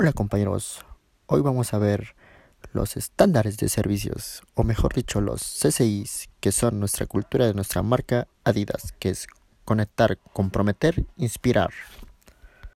Hola compañeros, hoy vamos a ver los estándares de servicios, o mejor dicho, los CCIs, que son nuestra cultura de nuestra marca Adidas, que es conectar, comprometer, inspirar.